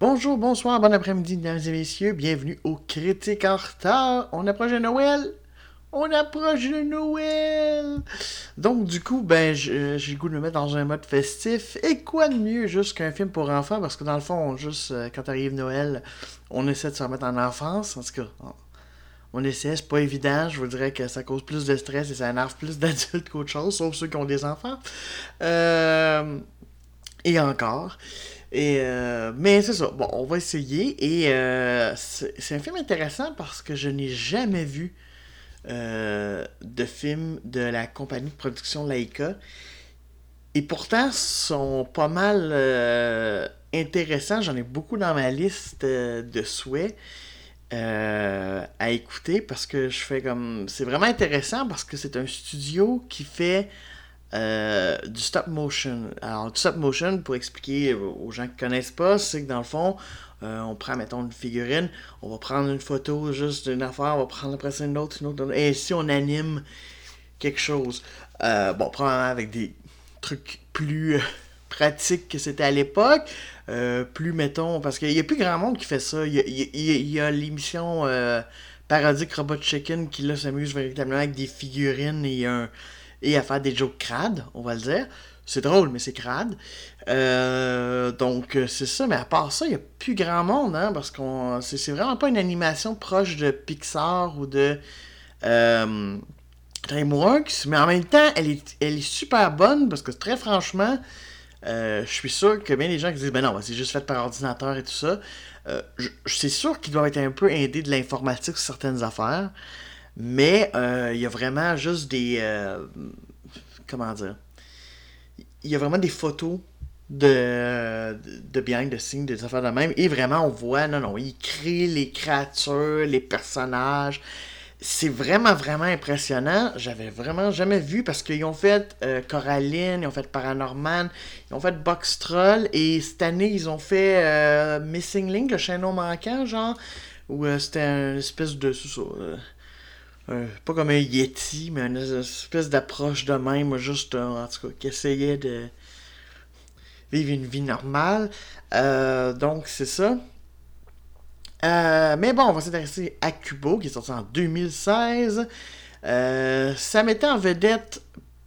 Bonjour, bonsoir, bon après-midi, mesdames et messieurs. Bienvenue au Critique en retard. On approche de Noël. On approche de Noël. Donc, du coup, ben, j'ai le goût de me mettre dans un mode festif. Et quoi de mieux juste qu'un film pour enfants? Parce que dans le fond, juste euh, quand arrive Noël, on essaie de se remettre en enfance. En tout cas, on essaie, c'est pas évident. Je vous dirais que ça cause plus de stress et ça énerve plus d'adultes qu'autre chose, sauf ceux qui ont des enfants. Euh, et encore. Et euh, mais c'est ça. Bon, on va essayer. Et euh, c'est un film intéressant parce que je n'ai jamais vu de film de la compagnie de production Laika. Et pourtant, sont pas mal intéressants. J'en ai beaucoup dans ma liste de souhaits. Euh, à écouter parce que je fais comme. C'est vraiment intéressant parce que c'est un studio qui fait euh, du stop motion. Alors, du stop motion, pour expliquer aux gens qui connaissent pas, c'est que dans le fond, euh, on prend, mettons, une figurine, on va prendre une photo juste d'une affaire, on va prendre après ça une autre, une autre, et si on anime quelque chose. bon, probablement avec des trucs plus pratique que c'était à l'époque. Euh, plus, mettons, parce qu'il n'y a plus grand monde qui fait ça. Il y a, l'émission euh, Parodic Robot Chicken qui là s'amuse véritablement avec des figurines et, un, et à faire des jokes crades, on va le dire. C'est drôle, mais c'est crade. Euh, donc, c'est ça. Mais à part ça, il n'y a plus grand monde, hein, parce qu'on c'est, vraiment pas une animation proche de Pixar ou de euh, DreamWorks. Mais en même temps, elle est, elle est super bonne, parce que très franchement, euh, je suis sûr que bien les gens qui disent ben non, c'est juste fait par ordinateur et tout ça. Euh, c'est sûr qu'ils doivent être un peu aidés de l'informatique sur certaines affaires. Mais euh, il y a vraiment juste des. comment dire? Il y a vraiment des photos de, de behind the scenes, des affaires de même. Et vraiment, on voit, non, non, ils créent les créatures, les personnages c'est vraiment, vraiment impressionnant. J'avais vraiment jamais vu parce qu'ils ont fait euh, Coraline, ils ont fait Paranorman, ils ont fait Box Troll et cette année ils ont fait euh, Missing Link, le chaînon manquant, genre, où euh, c'était une espèce de. Pas comme un Yeti, mais une espèce d'approche de même, juste, en tout cas, qui essayait de vivre une vie normale. donc, c'est ça. Euh, mais bon, on va s'intéresser à Kubo, qui est sorti en 2016. Euh, ça mettait en vedette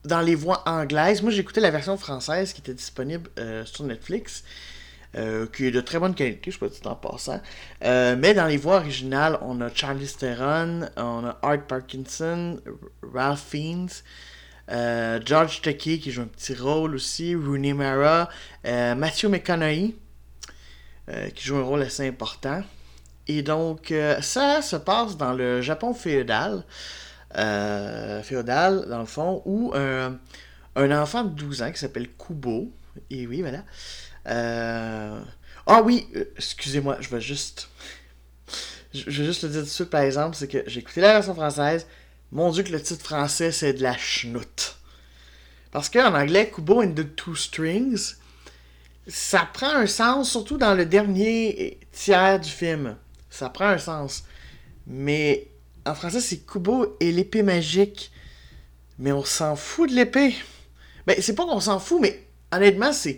dans les voix anglaises. Moi, écouté la version française qui était disponible euh, sur Netflix. Qui est de très bonne qualité, je peux dire en passant. mais dans les voix originales, on a Charlie Theron, on a Art Parkinson, Ralph Fiennes, George Takei qui joue un petit rôle aussi, Rooney Mara, Matthew McConaughey qui joue un rôle assez important. Et donc, euh, ça se passe dans le Japon féodal. Euh, féodal, dans le fond, où un enfant de 12 ans qui s'appelle Kubo. Et oui, voilà. Euh, ah oui, excusez-moi, je vais juste. Je vais juste le dire tout de suite, par exemple, c'est que j'ai écouté la version française. Mon dieu, que le titre français, c'est de la chenoute. Parce qu'en anglais, Kubo and the Two Strings, ça prend un sens, surtout dans le dernier tiers du film ça prend un sens. Mais en français, c'est Kubo et l'épée magique. Mais on s'en fout de l'épée. Ben, c'est pas qu'on s'en fout, mais honnêtement, c'est.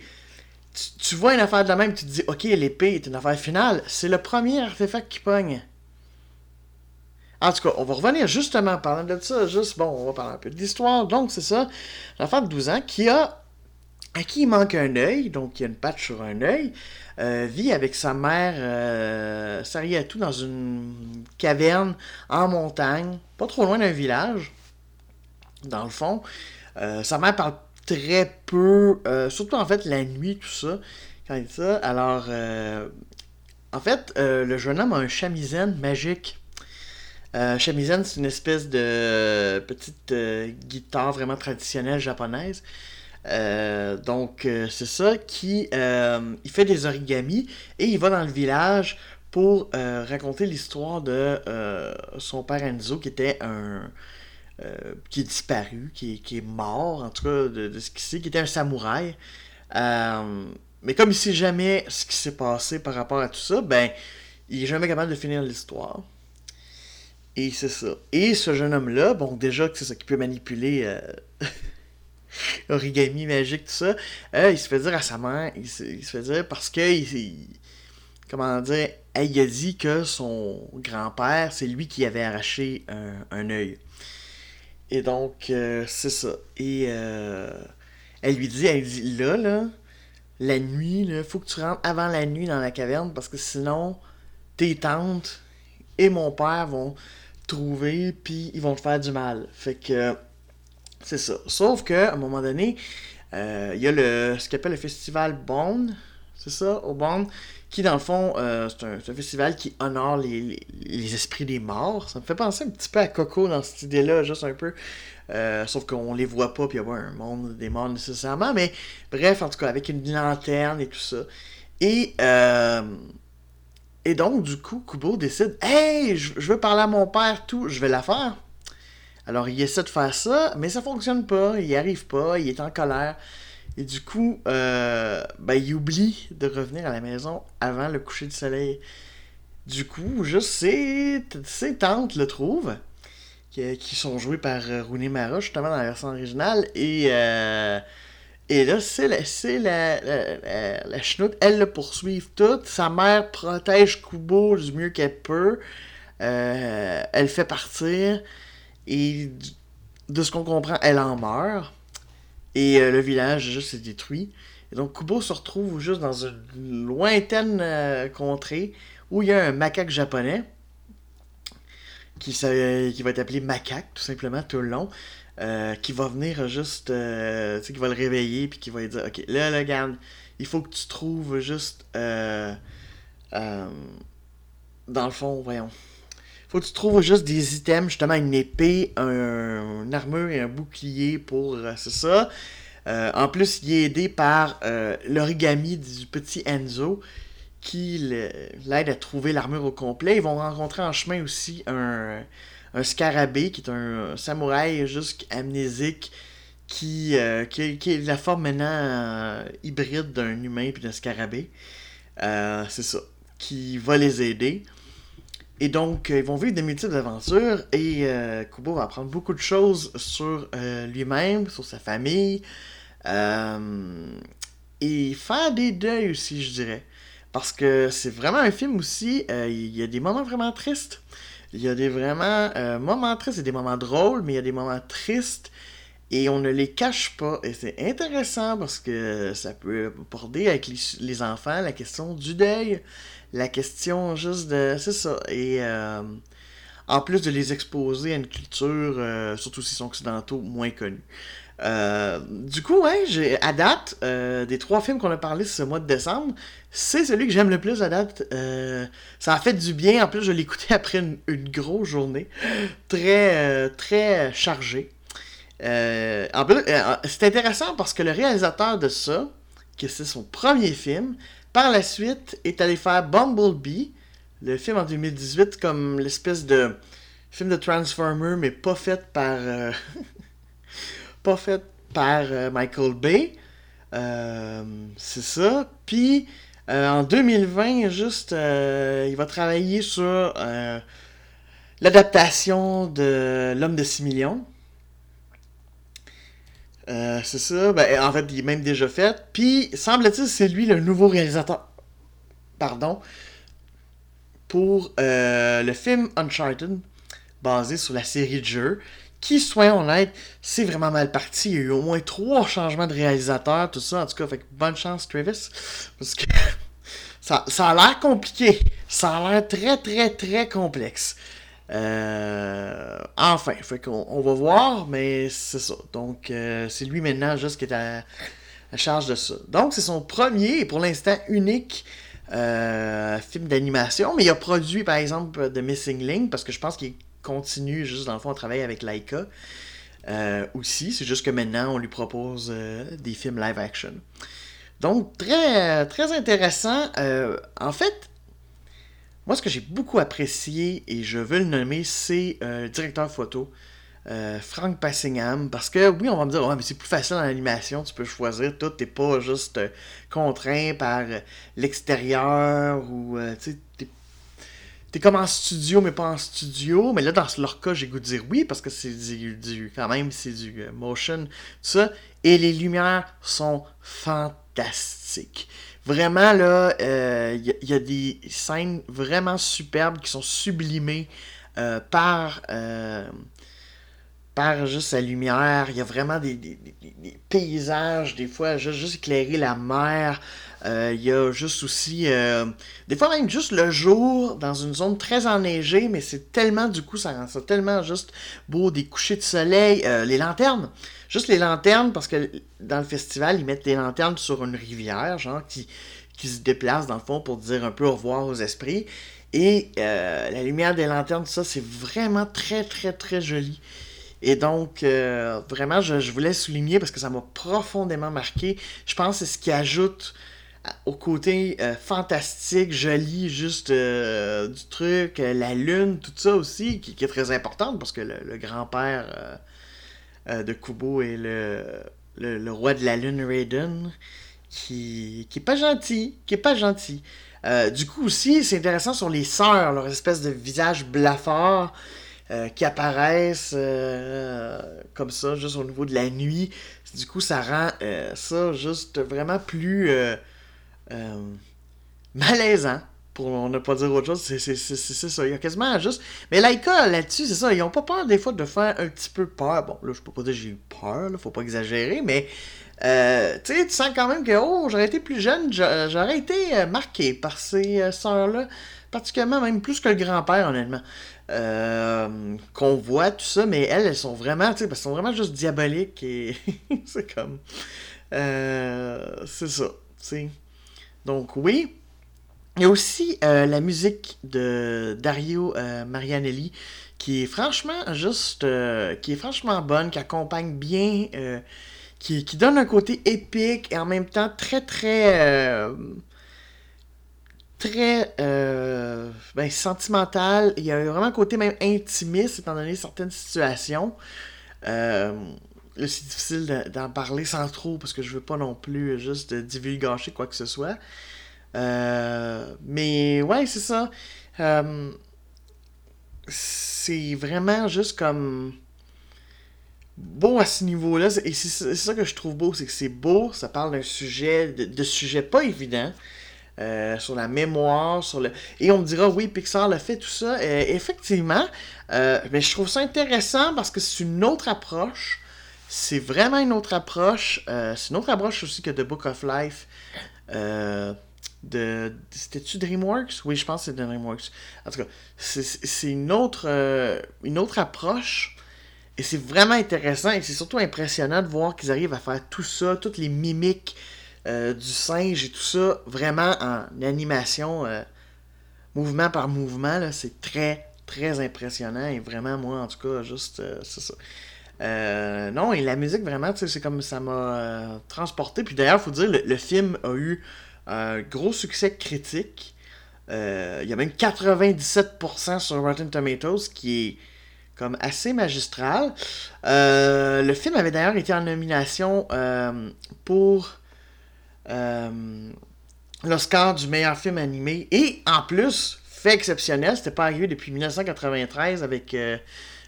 Tu, vois une affaire de la même, tu te dis, ok, l'épée est une affaire finale. C'est le premier artefact qui pogne. En tout cas, on va revenir justement parlant de ça. Juste, bon, on va parler un peu de l'histoire. Donc, c'est ça. L'enfant de 12 ans qui a. à qui il manque un œil, donc il y a une patch sur un œil. Euh, vit avec sa mère euh, tout dans une caverne en montagne, pas trop loin d'un village, dans le fond. Euh, sa mère parle très peu, euh, surtout en fait la nuit, tout ça, quand il dit ça. Alors, en fait, le jeune homme a un chamisène magique. Euh, shamisen, c'est une espèce de petite guitare vraiment traditionnelle japonaise euh, donc, euh, c'est ça qui. Euh, il fait des origamis et il va dans le village pour raconter l'histoire de son père Enzo, qui était un. Qui est disparu, qui, qui, est mort, en tout cas, de, ce qu'il sait, qui était un samouraï. mais comme il sait jamais ce qui s'est passé par rapport à tout ça, ben, il est jamais capable de finir l'histoire. Et c'est ça. Et ce jeune homme-là, bon, déjà que c'est ça qui peut manipuler origami magique, tout ça. Euh, il se fait dire à sa mère, il se, fait dire parce que, il, comment dire, a dit que son grand-père, c'est lui qui avait arraché un, un œil. Et donc, euh, c'est ça. Et euh, elle lui dit, elle dit, là, là, la nuit, il faut que tu rentres avant la nuit dans la caverne parce que sinon, tes tantes et mon père vont trouver puis ils vont te faire du mal. Fait que c'est ça. Sauf que à un moment donné, euh, il y a le ce qu'on appelle le festival Bond, c'est ça, au Bond, qui dans le fond, euh, c'est un, festival qui honore les, esprits des morts. Ça me fait penser un petit peu à Coco dans cette idée-là, juste un peu. Euh, sauf qu'on les voit pas, puis il y a pas un monde des morts nécessairement. Mais bref, en tout cas, avec une lanterne et tout ça. Et, euh, et donc, du coup, Kubo décide Hey, je, veux parler à mon père, tout, je vais la faire. Alors, il essaie de faire ça, mais ça fonctionne pas, il n'y arrive pas, il est en colère. Et du coup, euh, ben, il oublie de revenir à la maison avant le coucher du soleil. Du coup, juste ses, ses tantes le trouvent qui, sont joués par euh, Rooney Mara, justement, dans la version originale. Et, euh, et là, c'est la, la, la, la, chenoute, elle le poursuit toute. Sa mère protège Kubo du mieux qu'elle peut. Euh, elle fait partir. Et de ce qu'on comprend, elle en meurt. Et le village juste est détruit. Et donc Kubo se retrouve juste dans une lointaine contrée où il y a un macaque japonais qui, va être appelé Macaque, tout simplement, tout le long. Euh, qui va venir juste, euh, tu sais, qui va le réveiller, puis qui va lui dire, ok, là, là, regarde, il faut que tu trouves juste, euh, dans le fond, voyons, faut que tu trouves juste des items, justement, une épée, un, une armure et un bouclier pour, c'est ça. en plus, il est aidé par l'origami du petit Enzo, qui l'aide à trouver l'armure au complet. Ils vont rencontrer en chemin aussi un, scarabée, qui est un, samouraï juste amnésique, qui, euh, qui, est la forme maintenant euh, hybride d'un humain puis d'un scarabée. Euh, c'est ça. Qui va les aider. Et donc, ils vont vivre des multiples aventures et Kubo va apprendre beaucoup de choses sur lui-même, sur sa famille. et faire des deuils aussi, je dirais. Parce que c'est vraiment un film aussi, euh, il y a des moments vraiment tristes. Il y a des vraiment euh, moments tristes et des moments drôles, mais il y a des moments tristes et on ne les cache pas. Et c'est intéressant parce que ça peut aborder avec les, enfants la question du deuil, la question juste de. C'est ça. Et euh, en plus de les exposer à une culture, surtout s'ils sont occidentaux, moins connus. Euh, du coup, j'ai à date, euh, des trois films qu'on a parlé ce mois de décembre, c'est celui que j'aime le plus à date. Euh, ça a fait du bien. En plus, je écouté après une, grosse journée. Très, très chargée. en plus, c'est intéressant parce que le réalisateur de ça, que c'est son premier film, par la suite est allé faire Bumblebee, le film en 2018, comme l'espèce de film de Transformer, mais pas fait par. pas fait par euh, Michael Bay. Euh, c'est ça. Puis euh, en 2020, juste, il va travailler sur l'adaptation de L'homme de 6 millions. C'est ça. Ben, en fait, il est même déjà fait. Puis, semble-t-il, c'est lui le nouveau réalisateur. Pardon. Pour le film Uncharted, basé sur la série de jeux qui, soyons honnêtes, c'est vraiment mal parti. Il y a eu au moins trois changements de réalisateur, tout ça. En tout cas, fait bonne chance, Travis. Parce que ça, a l'air compliqué. Ça a l'air très, très, très complexe. Euh, enfin, on va voir, mais c'est ça. Donc, euh, c'est lui maintenant juste qui est à, charge de ça. Donc, c'est son premier et pour l'instant unique euh, film d'animation. Mais il a produit, par exemple, The Missing Link parce que je pense qu'il continue juste dans le fond à travailler avec Laika aussi. C'est juste que maintenant on lui propose des films live action. Donc très très intéressant. En fait, moi ce que j'ai beaucoup apprécié et je veux le nommer, c'est le directeur photo. Frank Passingham, parce que oui, on va me dire, ouais, mais c'est plus facile en animation, tu peux choisir tout, t'es pas juste contraint par l'extérieur ou tu t'es comme en studio, mais pas en studio. Mais là, dans leur cas, j'ai goût de dire oui, parce que c'est du, du, quand même, c'est du euh, motion, tout ça. Et les lumières sont fantastiques. Vraiment, là, il euh, y, a des scènes vraiment superbes qui sont sublimées euh, par, euh, par juste la lumière. Il y a vraiment des, paysages, des fois, juste, juste éclairer la mer. Euh, il y a juste aussi, des fois même juste le jour dans une zone très enneigée, mais c'est tellement, du coup, ça rend ça tellement juste beau, des couchers de soleil, les lanternes. Juste les lanternes, parce que dans le festival, ils mettent des lanternes sur une rivière, genre, qui, se déplace dans le fond pour dire un peu au revoir aux esprits. Et euh, la lumière des lanternes, ça, c'est vraiment très, très, très joli. Et donc, euh, vraiment, je, voulais souligner parce que ça m'a profondément marqué. Je pense que c'est ce qui ajoute au côté euh, fantastique, joli, juste du truc, la lune, tout ça aussi, qui, est très importante parce que le, grand-père de Kubo est le, le, roi de la lune Raiden, qui, qui est pas gentil, qui est pas gentil. Euh, du coup aussi, c'est intéressant sur les sœurs, leur espèce de visage blafard euh, qui apparaissent euh, comme ça, juste au niveau de la nuit. Du coup, ça rend ça juste vraiment plus malaisant. Pour ne pas dire autre chose, c'est ça. Il y a quasiment juste. Mais Laika, là-dessus, c'est ça. Ils ont pas peur des fois de faire un petit peu peur. Bon, là, je peux pas dire que j'ai eu peur, là, faut pas exagérer, mais euh, tu sais, tu sens quand même que, oh, j'aurais été plus jeune, j'aurais été euh, marqué par ces euh, sœurs-là, particulièrement même plus que le grand-père, honnêtement. qu'on voit tout ça, mais elles, elles sont vraiment, tu sais, qu'elles sont vraiment juste diaboliques et c'est comme. c'est ça, tu sais. Donc, oui. Il y a aussi la musique de Dario Marianelli qui est franchement juste. qui est franchement bonne, qui accompagne bien qui, donne un côté épique et en même temps très très euh, très euh, ben, sentimental. Il y a vraiment un côté même intimiste étant donné certaines situations. Euh, c'est difficile d'en parler sans trop parce que je veux pas non plus juste divulgacher quoi que ce soit. Euh, mais ouais, c'est ça. c'est vraiment juste comme beau à ce niveau-là. Et c'est ça que je trouve beau, c'est que c'est beau, ça parle d'un sujet, de, de sujets pas évidents. Euh, sur la mémoire, sur le. Et on me dira, oui, Pixar l'a fait, tout ça. Euh, effectivement, euh, mais je trouve ça intéressant parce que c'est une autre approche. C'est vraiment une autre approche. c'est une autre approche aussi que The Book of Life. de c'était-tu DreamWorks? Oui je pense que c'est DreamWorks en tout cas c'est une autre une autre approche et c'est vraiment intéressant et c'est surtout impressionnant de voir qu'ils arrivent à faire tout ça, toutes les mimiques euh, du singe et tout ça, vraiment en animation, euh, mouvement par mouvement. C'est très, très impressionnant et vraiment, moi, en tout cas, juste, euh, c'est ça. Non, et la musique, vraiment, c'est comme ça m'a transporté. Puis d'ailleurs, il faut dire, le, le, film a eu un gros succès critique. il y a même 97% sur Rotten Tomatoes, qui est comme assez magistral. Euh, le film avait d'ailleurs été en nomination euh, pour euh, l'Oscar du meilleur film animé. Et en plus, fait exceptionnel, c'était pas arrivé depuis 1993 avec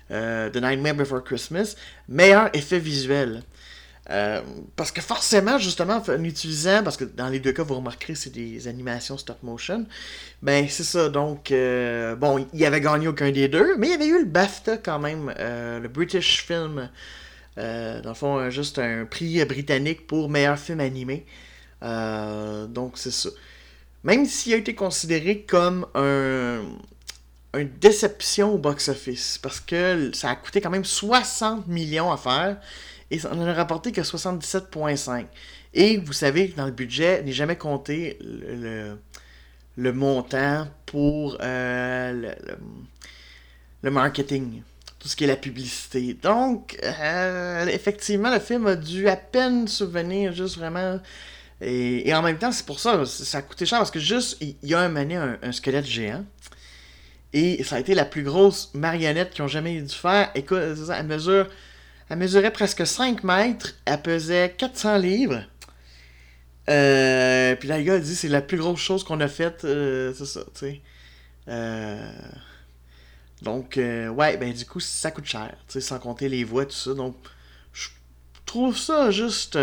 The Nightmare Before Christmas, meilleur effet visuel. Euh, parce que forcément, justement, en utilisant, parce que dans les deux cas, vous remarquerez, c'est des animations stop motion. Ben, c'est ça. Donc, euh, bon, il avait gagné aucun des deux, mais il y avait eu le BAFTA quand même, euh, le British Film. dans le fond, juste un prix britannique pour meilleur film animé. donc, c'est ça. Même s'il a été considéré comme un, une déception au box-office, parce que ça a coûté quand même 60 millions à faire et ça n'en a rapporté que 77,5. Et vous savez que dans le budget n'est jamais compté le, montant pour euh, le, marketing, tout ce qui est la publicité. Donc, euh, effectivement, le film a dû à peine souvenir juste vraiment. Et, en même temps, c'est pour ça, ça a coûté cher parce que juste, il y a un mané un, squelette géant. Et ça a été la plus grosse marionnette qu'ils ont jamais dû faire. Écoute, à mesure elle mesurait presque 5 mètres, elle pesait 400 livres. Euh, puis là, le gars a dit c'est la plus grosse chose qu'on a faite, euh, c'est ça, tu sais. donc, ouais, ben du coup, ça coûte cher, sans compter les voix, tout ça. Donc, je trouve ça juste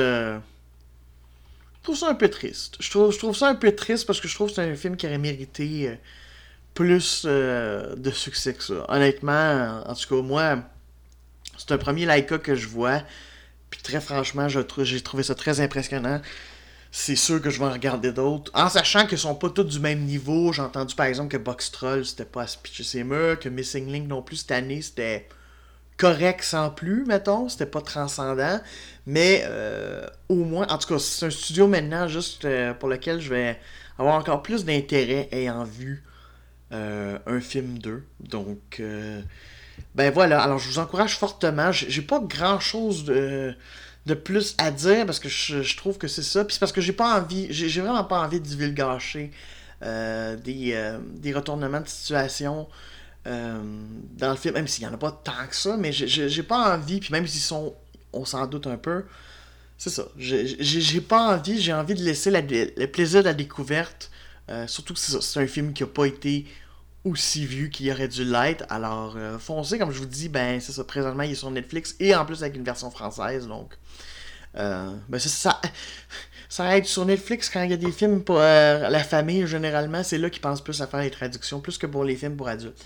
je trouve ça un peu triste. Je trouve, je trouve ça un peu triste parce que je trouve que c'est un film qui aurait mérité euh, plus euh, de succès que ça. Honnêtement, en tout cas, moi, c'est un premier Laika que je vois. Puis très franchement, j'ai trouvé ça très impressionnant. C'est sûr que je vais en regarder d'autres. En sachant qu'ils sont pas tous du même niveau. J'ai entendu par exemple que Box Troll c'était pas à se que Missing Link non plus cette année c'était correct sans plus, mettons. C'était pas transcendant. Mais euh, au moins, en tout cas, c'est un studio maintenant juste euh, pour lequel je vais avoir encore plus d'intérêt ayant vu un film 2. Donc, ben voilà. Alors, je vous encourage fortement. J'ai pas grand chose de, plus à dire parce que je, trouve que c'est ça. Puis c'est parce que j'ai pas envie, j'ai vraiment pas envie de divulgacher des, des retournements de situation. dans le film, même s'il n'y en a pas tant que ça, mais j'ai pas envie, puis même s'ils sont on s'en doute un peu. C'est ça. J'ai pas envie, j'ai envie de laisser le plaisir de la découverte. Euh, surtout que c'est un film qui a pas été aussi vu qu'il aurait dû l'être. Alors, euh, foncez, comme je vous dis, ben c'est ça. Présentement, il est sur Netflix et en plus avec une version française. Donc, euh, ben ça. Ça aide sur Netflix quand il y a des films pour la famille, généralement, c'est là qu'ils pensent plus à faire les traductions, plus que pour les films pour adultes.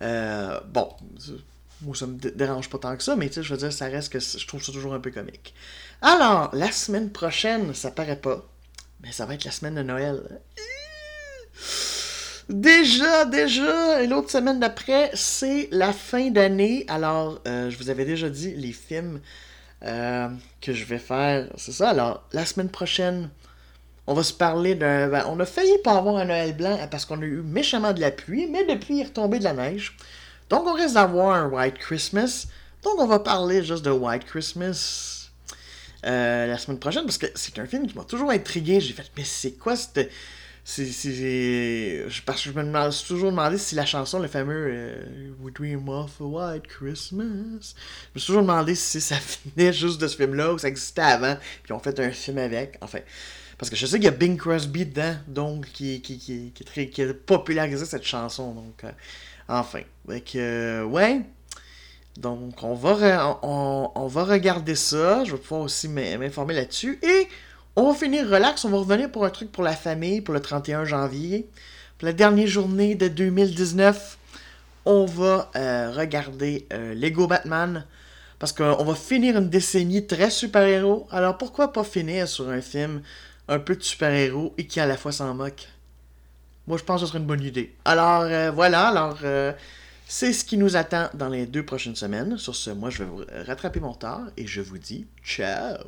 bon, moi, ça me dérange pas tant que ça, mais tu sais, je veux dire, ça reste que je trouve ça toujours un peu comique. Alors, la semaine prochaine, ça paraît pas, mais ça va être la semaine de Noël. Déjà, déjà, l'autre semaine d'après, c'est la fin d'année. Alors, euh, je vous avais déjà dit les films euh, que je vais faire. C'est ça? Alors, la semaine prochaine, on va se parler d'un. Ben, on a failli pas avoir un Noël blanc parce qu'on a eu méchamment de la pluie, mais depuis, il est retombé de la neige. Donc, on risque d'avoir un White Christmas. Donc, on va parler juste de White Christmas euh, la semaine prochaine parce que c'est un film qui m'a toujours intrigué. J'ai fait, mais c'est quoi cette. C'est, parce que je me suis toujours demandé si la chanson, le fameux euh, We Dream of a White Christmas, je me suis toujours demandé si ça venait juste de ce film-là ou ça existait avant, puis on fait un film avec. Enfin, parce que je sais qu'il y a Bing Crosby dedans, donc qui, qui, qui, qui, a popularisé cette chanson. Donc, euh, Enfin. Donc, euh, ouais. Donc, on va, on, va regarder ça. Je vais pouvoir aussi m'informer là-dessus. Et on va finir relax. On va revenir pour un truc pour la famille pour le 31 janvier. Pour la dernière journée de 2019, on va euh, regarder euh, Lego Batman. Parce qu'on va finir une décennie très super-héros. Alors pourquoi pas finir sur un film un peu de super-héros et qui à la fois s'en moque? Moi, je pense que ce serait une bonne idée. Alors, euh, voilà. Alors, c'est ce qui nous attend dans les deux prochaines semaines. Sur ce, moi, je vais vous rattraper mon temps et je vous dis ciao!